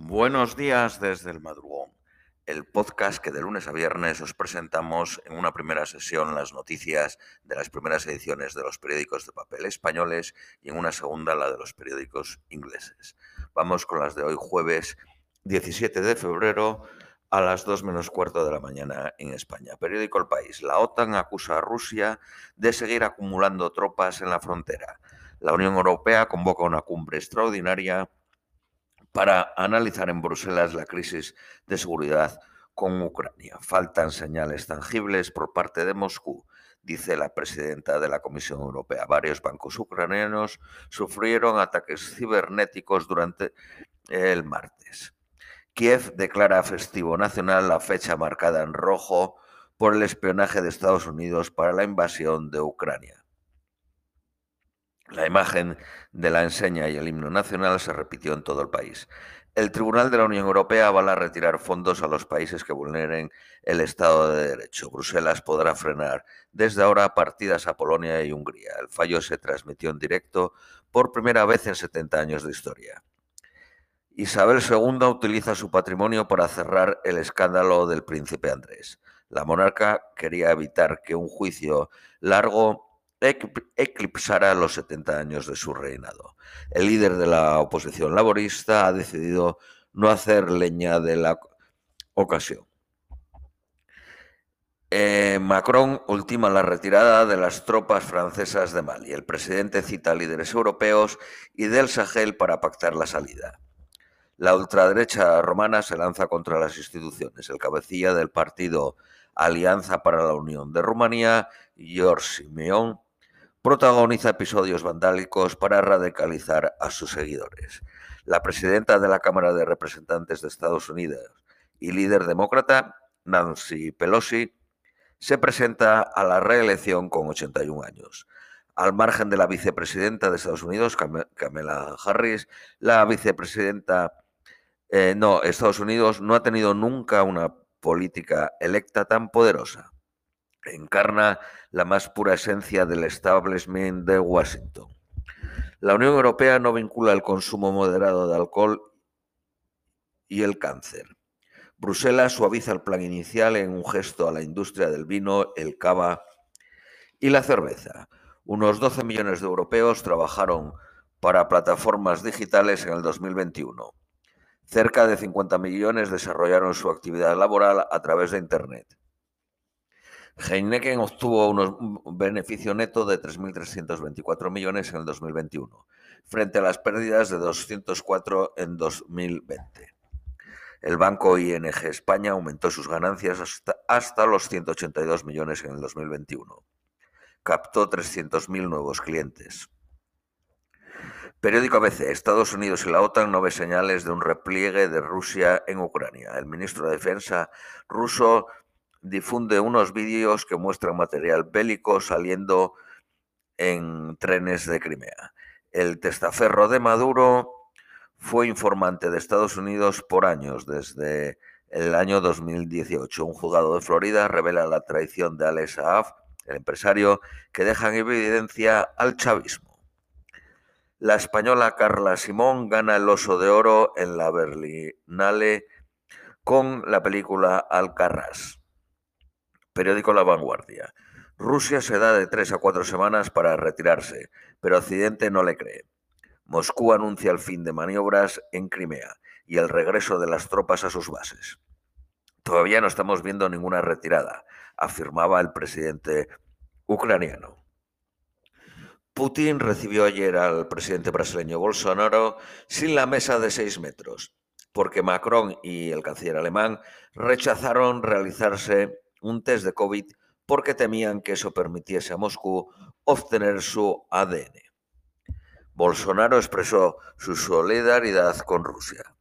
Buenos días desde el madrugón, el podcast que de lunes a viernes os presentamos en una primera sesión las noticias de las primeras ediciones de los periódicos de papel españoles y en una segunda la de los periódicos ingleses. Vamos con las de hoy jueves 17 de febrero a las 2 menos cuarto de la mañana en España. Periódico El País. La OTAN acusa a Rusia de seguir acumulando tropas en la frontera. La Unión Europea convoca una cumbre extraordinaria para analizar en Bruselas la crisis de seguridad con Ucrania. Faltan señales tangibles por parte de Moscú, dice la presidenta de la Comisión Europea. Varios bancos ucranianos sufrieron ataques cibernéticos durante el martes. Kiev declara festivo nacional la fecha marcada en rojo por el espionaje de Estados Unidos para la invasión de Ucrania. La imagen de la enseña y el himno nacional se repitió en todo el país. El Tribunal de la Unión Europea va a retirar fondos a los países que vulneren el Estado de Derecho. Bruselas podrá frenar desde ahora partidas a Polonia y Hungría. El fallo se transmitió en directo por primera vez en 70 años de historia. Isabel II utiliza su patrimonio para cerrar el escándalo del príncipe Andrés. La monarca quería evitar que un juicio largo eclipsara los 70 años de su reinado. El líder de la oposición laborista ha decidido no hacer leña de la ocasión. Eh, Macron ultima la retirada de las tropas francesas de Mali. El presidente cita a líderes europeos y del Sahel para pactar la salida. La ultraderecha romana se lanza contra las instituciones. El cabecilla del partido Alianza para la Unión de Rumanía, George Simeón, protagoniza episodios vandálicos para radicalizar a sus seguidores. La presidenta de la Cámara de Representantes de Estados Unidos y líder demócrata, Nancy Pelosi, se presenta a la reelección con 81 años. Al margen de la vicepresidenta de Estados Unidos, Kamala Harris, la vicepresidenta, eh, no, Estados Unidos no ha tenido nunca una política electa tan poderosa encarna la más pura esencia del establishment de Washington. La Unión Europea no vincula el consumo moderado de alcohol y el cáncer. Bruselas suaviza el plan inicial en un gesto a la industria del vino, el cava y la cerveza. Unos 12 millones de europeos trabajaron para plataformas digitales en el 2021. Cerca de 50 millones desarrollaron su actividad laboral a través de Internet. Heineken obtuvo un beneficio neto de 3.324 millones en el 2021, frente a las pérdidas de 204 en 2020. El banco ING España aumentó sus ganancias hasta, los 182 millones en el 2021. Captó 300.000 nuevos clientes. Periódico ABC. Estados Unidos y la OTAN no ve señales de un repliegue de Rusia en Ucrania. El ministro de Defensa ruso difunde unos vídeos que muestran material bélico saliendo en trenes de Crimea. El testaferro de Maduro fue informante de Estados Unidos por años, desde el año 2018. Un juzgado de Florida revela la traición de Alex Saab, el empresario, que deja en evidencia al chavismo. La española Carla Simón gana el Oso de Oro en la Berlinale con la película Alcarrás. Periódico La Vanguardia. Rusia se da de tres a cuatro semanas para retirarse, pero Occidente no le cree. Moscú anuncia el fin de maniobras en Crimea y el regreso de las tropas a sus bases. Todavía no estamos viendo ninguna retirada, afirmaba el presidente ucraniano. Putin recibió ayer al presidente brasileño Bolsonaro sin la mesa de seis metros, porque Macron y el canciller alemán rechazaron realizarse un test de COVID porque temían que eso permitiese a Moscú obtener su ADN. Bolsonaro expresó su solidaridad con Rusia.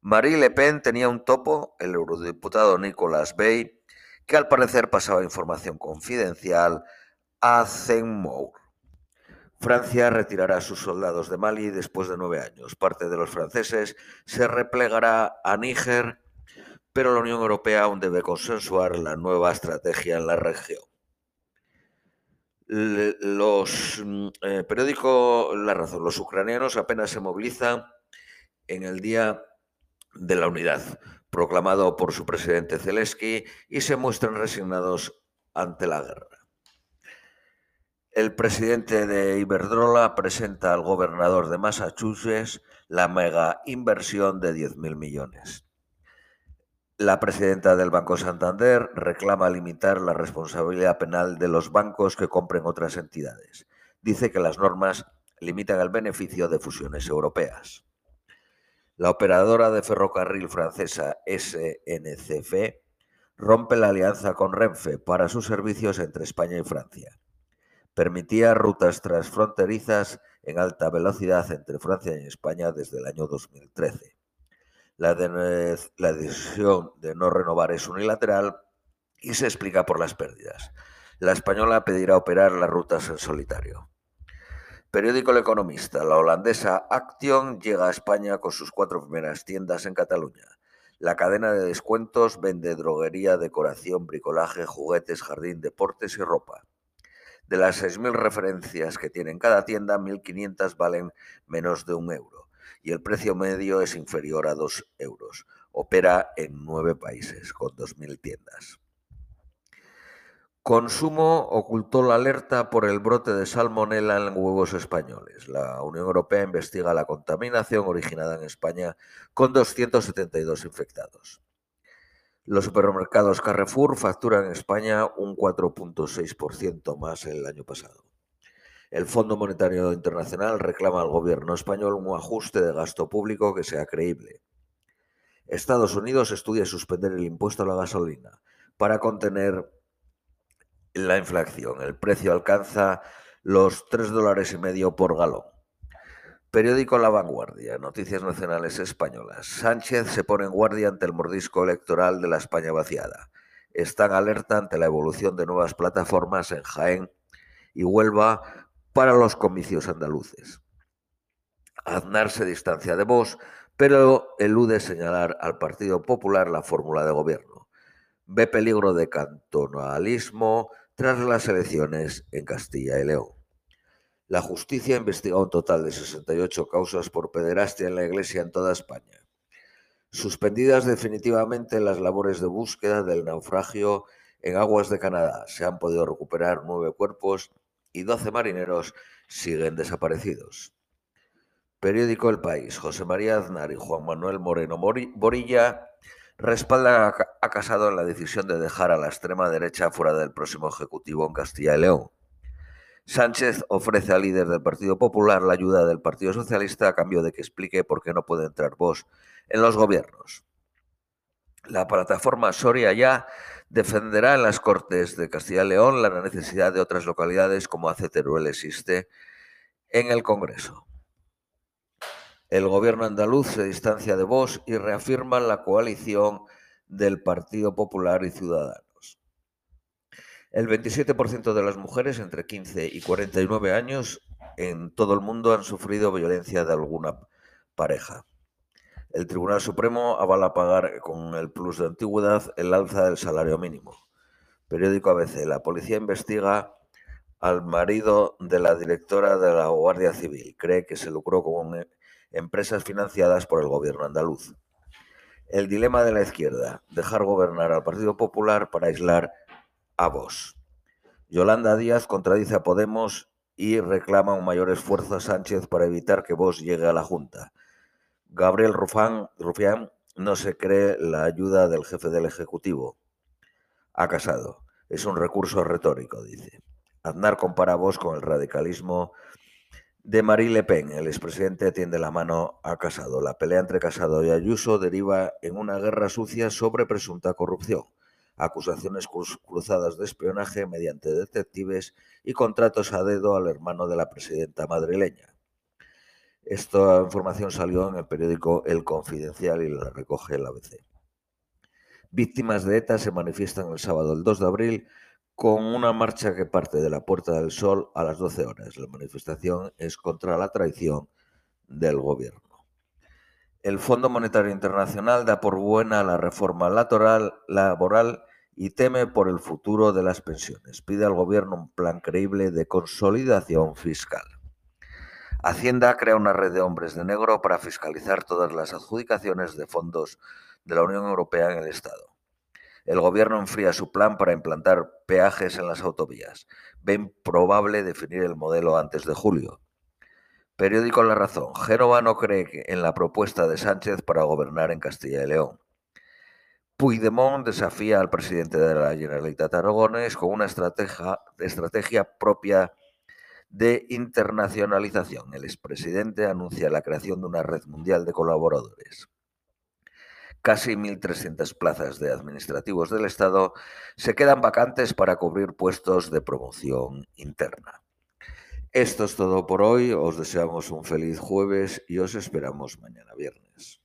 Marie Le Pen tenía un topo, el eurodiputado Nicolas Bay, que al parecer pasaba información confidencial a Zenmour. Francia retirará a sus soldados de Mali después de nueve años. Parte de los franceses se replegará a Níger pero la Unión Europea aún debe consensuar la nueva estrategia en la región. Los mm, eh, La Razón, los ucranianos apenas se movilizan en el día de la unidad, proclamado por su presidente Zelensky, y se muestran resignados ante la guerra. El presidente de Iberdrola presenta al gobernador de Massachusetts la mega inversión de 10.000 millones. La presidenta del Banco Santander reclama limitar la responsabilidad penal de los bancos que compren otras entidades. Dice que las normas limitan el beneficio de fusiones europeas. La operadora de ferrocarril francesa SNCF rompe la alianza con Renfe para sus servicios entre España y Francia. Permitía rutas transfronterizas en alta velocidad entre Francia y España desde el año 2013. La, decisión de no renovar es unilateral y se explica por las pérdidas. La española pedirá operar las rutas en solitario. Periódico El Economista. La holandesa Action llega a España con sus cuatro primeras tiendas en Cataluña. La cadena de descuentos vende droguería, decoración, bricolaje, juguetes, jardín, deportes y ropa. De las 6.000 referencias que tiene en cada tienda, 1.500 valen menos de un euro y el precio medio es inferior a 2 euros. Opera en nueve países con 2.000 tiendas. Consumo ocultó la alerta por el brote de salmonela en huevos españoles. La Unión Europea investiga la contaminación originada en España con 272 infectados. Los supermercados Carrefour facturan en España un 4.6% más el año pasado. El Fondo Monetario Internacional reclama al gobierno español un ajuste de gasto público que sea creíble. Estados Unidos estudia suspender el impuesto a la gasolina para contener la inflación. El precio alcanza los 3 dólares y medio por galón. Periódico La Vanguardia, Noticias Nacionales Españolas. Sánchez se pone en guardia ante el mordisco electoral de la España vaciada. Están alerta ante la evolución de nuevas plataformas en Jaén y Huelva para los comicios andaluces. Aznar se distancia de Vox, pero elude señalar al Partido Popular la fórmula de gobierno. Ve peligro de cantonalismo, tras las elecciones en Castilla y León. La justicia investiga un total de 68 causas por pederastia en la Iglesia en toda España. Suspendidas definitivamente las labores de búsqueda del naufragio en aguas de Canadá. Se han podido recuperar nueve cuerpos y 12 marineros siguen desaparecidos. Periódico El País. José María Aznar y Juan Manuel Moreno Borilla respaldan a Casado en la decisión de dejar a la extrema derecha fuera del próximo Ejecutivo en Castilla y León. Sánchez ofrece al líder del Partido Popular la ayuda del Partido Socialista a cambio de que explique por qué no puede entrar vos en los gobiernos. La plataforma Soria ya defenderá en las Cortes de Castilla y León la necesidad de otras localidades como hace Teruel existe en el Congreso. El gobierno andaluz se distancia de Vox y reafirma la coalición del Partido Popular y Ciudadanos. El 27% de las mujeres entre 15 y 49 años en todo el mundo han sufrido violencia de alguna pareja. El Tribunal Supremo avala pagar con el plus de antigüedad el alza del salario mínimo. Periódico ABC. La policía investiga al marido de la directora de la Guardia Civil. Cree que se lucró con empresas financiadas por el gobierno andaluz. El dilema de la izquierda, dejar gobernar al Partido Popular para aislar a Vox. Yolanda Díaz contradice a Podemos y reclama un mayor esfuerzo a Sánchez para evitar que Vox llegue a la Junta. Gabriel Rufán, Rufián no se cree la ayuda del jefe del Ejecutivo. Ha casado. Es un recurso retórico, dice. Aznar compara a con el radicalismo de Marie Le Pen. El expresidente tiende la mano a Casado. La pelea entre Casado y Ayuso deriva en una guerra sucia sobre presunta corrupción, acusaciones cruzadas de espionaje mediante detectives y contratos a dedo al hermano de la presidenta madrileña. Esta información salió en el periódico El Confidencial y la recoge el ABC. Víctimas de ETA se manifiestan el sábado el 2 de abril con una marcha que parte de la Puerta del Sol a las 12 horas. La manifestación es contra la traición del gobierno. El Fondo Monetario Internacional da por buena la reforma laboral y teme por el futuro de las pensiones. Pide al gobierno un plan creíble de consolidación fiscal. Hacienda crea una red de hombres de negro para fiscalizar todas las adjudicaciones de fondos de la Unión Europea en el Estado. El gobierno enfría su plan para implantar peajes en las autovías. Ven probable definir el modelo antes de julio. Periódico La Razón. Génova no cree en la propuesta de Sánchez para gobernar en Castilla y León. Puigdemont desafía al presidente de la Generalitat Aragones con una estrategia, estrategia propia de internacionalización. El expresidente anuncia la creación de una red mundial de colaboradores. Casi 1.300 plazas de administrativos del Estado se quedan vacantes para cubrir puestos de promoción interna. Esto es todo por hoy. Os deseamos un feliz jueves y os esperamos mañana viernes.